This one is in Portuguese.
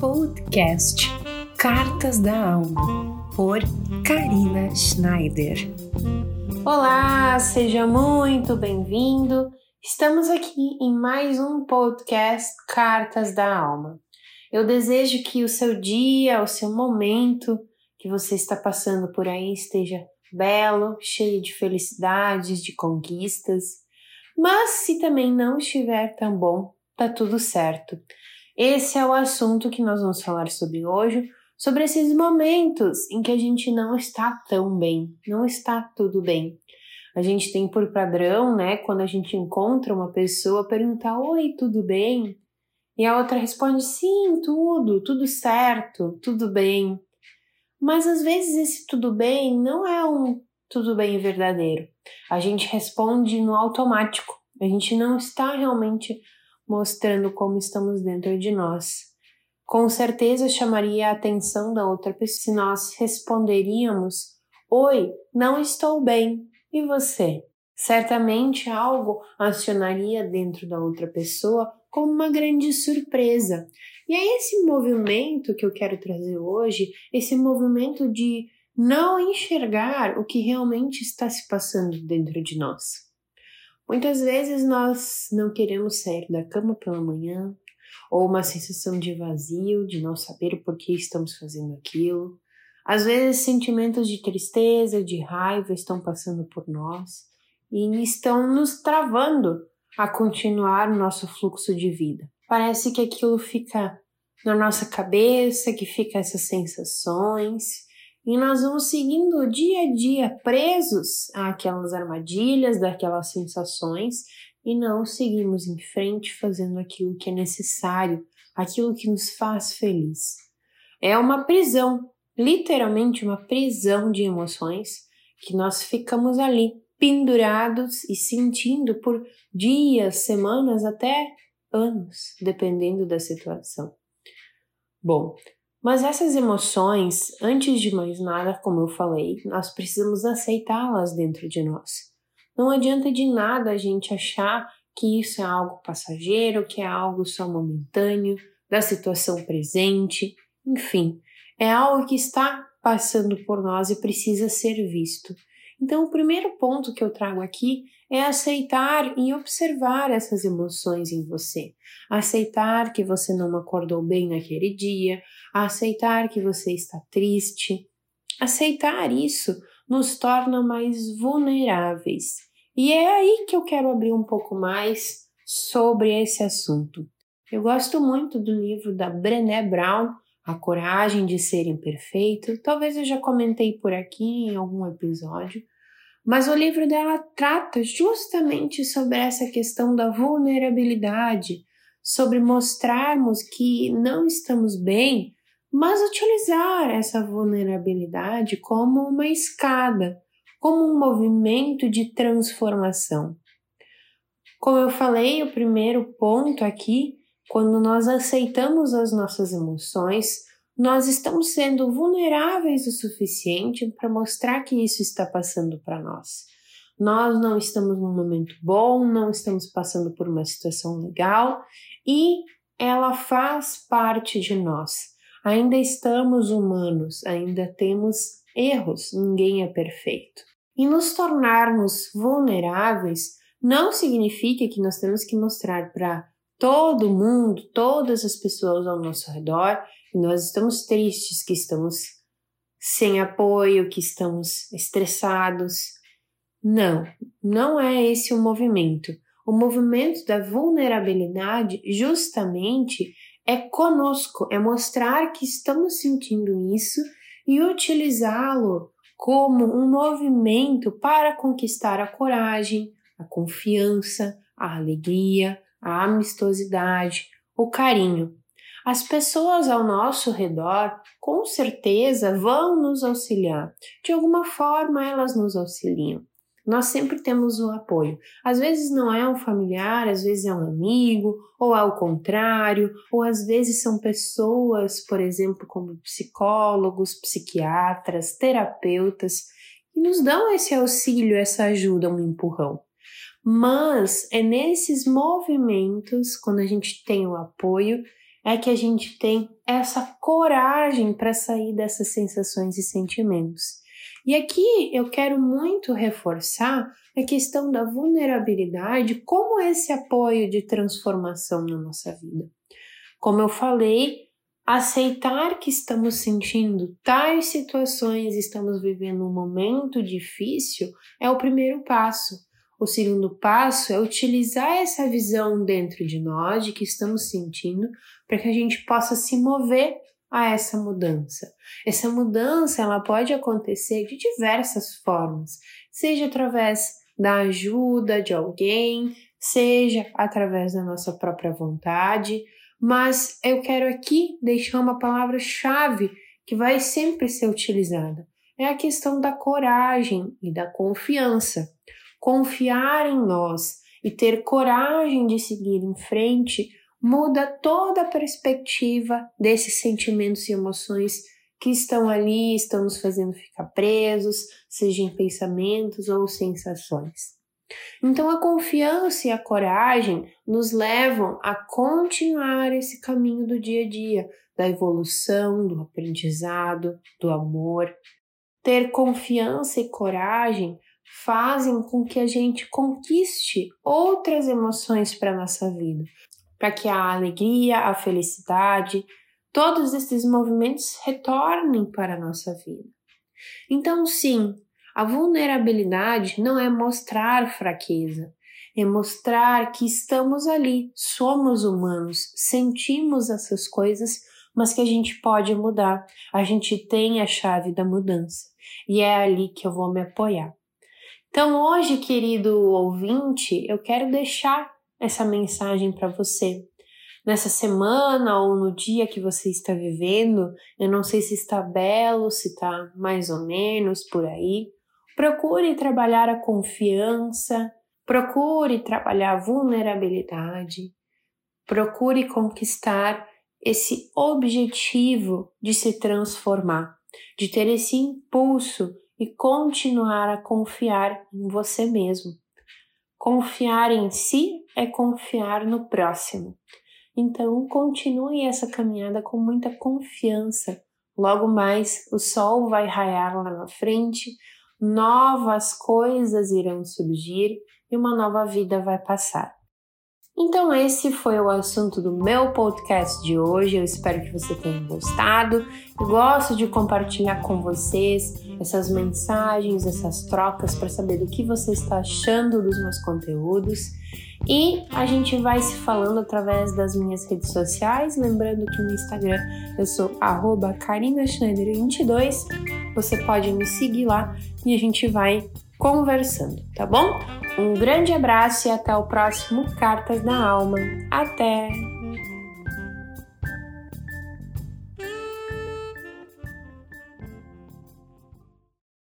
podcast Cartas da Alma, por Karina Schneider. Olá, seja muito bem-vindo. Estamos aqui em mais um podcast Cartas da Alma. Eu desejo que o seu dia, o seu momento que você está passando por aí esteja belo, cheio de felicidades, de conquistas. Mas se também não estiver tão bom, tá tudo certo. Esse é o assunto que nós vamos falar sobre hoje, sobre esses momentos em que a gente não está tão bem, não está tudo bem. A gente tem por padrão, né, quando a gente encontra uma pessoa, perguntar: Oi, tudo bem? E a outra responde: Sim, tudo, tudo certo, tudo bem. Mas às vezes esse tudo bem não é um tudo bem verdadeiro. A gente responde no automático. A gente não está realmente mostrando como estamos dentro de nós. Com certeza chamaria a atenção da outra pessoa se nós responderíamos: Oi, não estou bem. E você? Certamente algo acionaria dentro da outra pessoa como uma grande surpresa. E é esse movimento que eu quero trazer hoje, esse movimento de não enxergar o que realmente está se passando dentro de nós. Muitas vezes nós não queremos sair da cama pela manhã, ou uma sensação de vazio, de não saber o porquê estamos fazendo aquilo. Às vezes sentimentos de tristeza, de raiva estão passando por nós e estão nos travando a continuar o nosso fluxo de vida. Parece que aquilo fica na nossa cabeça, que fica essas sensações, e nós vamos seguindo dia a dia presos àquelas armadilhas, daquelas sensações, e não seguimos em frente fazendo aquilo que é necessário, aquilo que nos faz feliz. É uma prisão, literalmente uma prisão de emoções que nós ficamos ali pendurados e sentindo por dias, semanas, até anos, dependendo da situação. Bom, mas essas emoções, antes de mais nada, como eu falei, nós precisamos aceitá-las dentro de nós. Não adianta de nada a gente achar que isso é algo passageiro, que é algo só momentâneo, da situação presente, enfim, é algo que está passando por nós e precisa ser visto. Então, o primeiro ponto que eu trago aqui é aceitar e observar essas emoções em você. Aceitar que você não acordou bem naquele dia, aceitar que você está triste. Aceitar isso nos torna mais vulneráveis. E é aí que eu quero abrir um pouco mais sobre esse assunto. Eu gosto muito do livro da Brené Brown, A Coragem de Ser Imperfeito. Talvez eu já comentei por aqui em algum episódio, mas o livro dela trata justamente sobre essa questão da vulnerabilidade, sobre mostrarmos que não estamos bem, mas utilizar essa vulnerabilidade como uma escada, como um movimento de transformação. Como eu falei, o primeiro ponto aqui, quando nós aceitamos as nossas emoções, nós estamos sendo vulneráveis o suficiente para mostrar que isso está passando para nós. Nós não estamos num momento bom, não estamos passando por uma situação legal e ela faz parte de nós. Ainda estamos humanos, ainda temos erros, ninguém é perfeito. E nos tornarmos vulneráveis não significa que nós temos que mostrar para todo mundo, todas as pessoas ao nosso redor, nós estamos tristes, que estamos sem apoio, que estamos estressados. Não, não é esse o movimento. O movimento da vulnerabilidade justamente é conosco, é mostrar que estamos sentindo isso e utilizá-lo como um movimento para conquistar a coragem, a confiança, a alegria, a amistosidade, o carinho. As pessoas ao nosso redor com certeza vão nos auxiliar. De alguma forma elas nos auxiliam. Nós sempre temos o apoio. Às vezes não é um familiar, às vezes é um amigo, ou ao contrário, ou às vezes são pessoas, por exemplo, como psicólogos, psiquiatras, terapeutas, que nos dão esse auxílio, essa ajuda, um empurrão. Mas é nesses movimentos, quando a gente tem o apoio, é que a gente tem essa coragem para sair dessas sensações e sentimentos. E aqui eu quero muito reforçar a questão da vulnerabilidade como esse apoio de transformação na nossa vida. Como eu falei, aceitar que estamos sentindo tais situações, estamos vivendo um momento difícil, é o primeiro passo. O segundo passo é utilizar essa visão dentro de nós de que estamos sentindo para que a gente possa se mover a essa mudança. Essa mudança ela pode acontecer de diversas formas, seja através da ajuda de alguém, seja através da nossa própria vontade, mas eu quero aqui deixar uma palavra-chave que vai sempre ser utilizada. É a questão da coragem e da confiança. Confiar em nós e ter coragem de seguir em frente muda toda a perspectiva desses sentimentos e emoções que estão ali, estão nos fazendo ficar presos, seja em pensamentos ou sensações. Então, a confiança e a coragem nos levam a continuar esse caminho do dia a dia, da evolução, do aprendizado, do amor. Ter confiança e coragem fazem com que a gente conquiste outras emoções para nossa vida, para que a alegria, a felicidade, todos esses movimentos retornem para a nossa vida. Então, sim, a vulnerabilidade não é mostrar fraqueza, é mostrar que estamos ali, somos humanos, sentimos essas coisas, mas que a gente pode mudar. A gente tem a chave da mudança e é ali que eu vou me apoiar. Então, hoje, querido ouvinte, eu quero deixar essa mensagem para você. Nessa semana ou no dia que você está vivendo, eu não sei se está belo, se está mais ou menos por aí. Procure trabalhar a confiança, procure trabalhar a vulnerabilidade, procure conquistar esse objetivo de se transformar, de ter esse impulso e continuar a confiar em você mesmo. Confiar em si é confiar no próximo. Então, continue essa caminhada com muita confiança. Logo mais, o sol vai raiar lá na frente, novas coisas irão surgir e uma nova vida vai passar. Então, esse foi o assunto do meu podcast de hoje. Eu espero que você tenha gostado. Eu gosto de compartilhar com vocês essas mensagens, essas trocas para saber do que você está achando dos meus conteúdos. E a gente vai se falando através das minhas redes sociais. Lembrando que no Instagram eu sou KarinaSchneider22. Você pode me seguir lá e a gente vai conversando, tá bom? Um grande abraço e até o próximo Cartas da Alma. Até!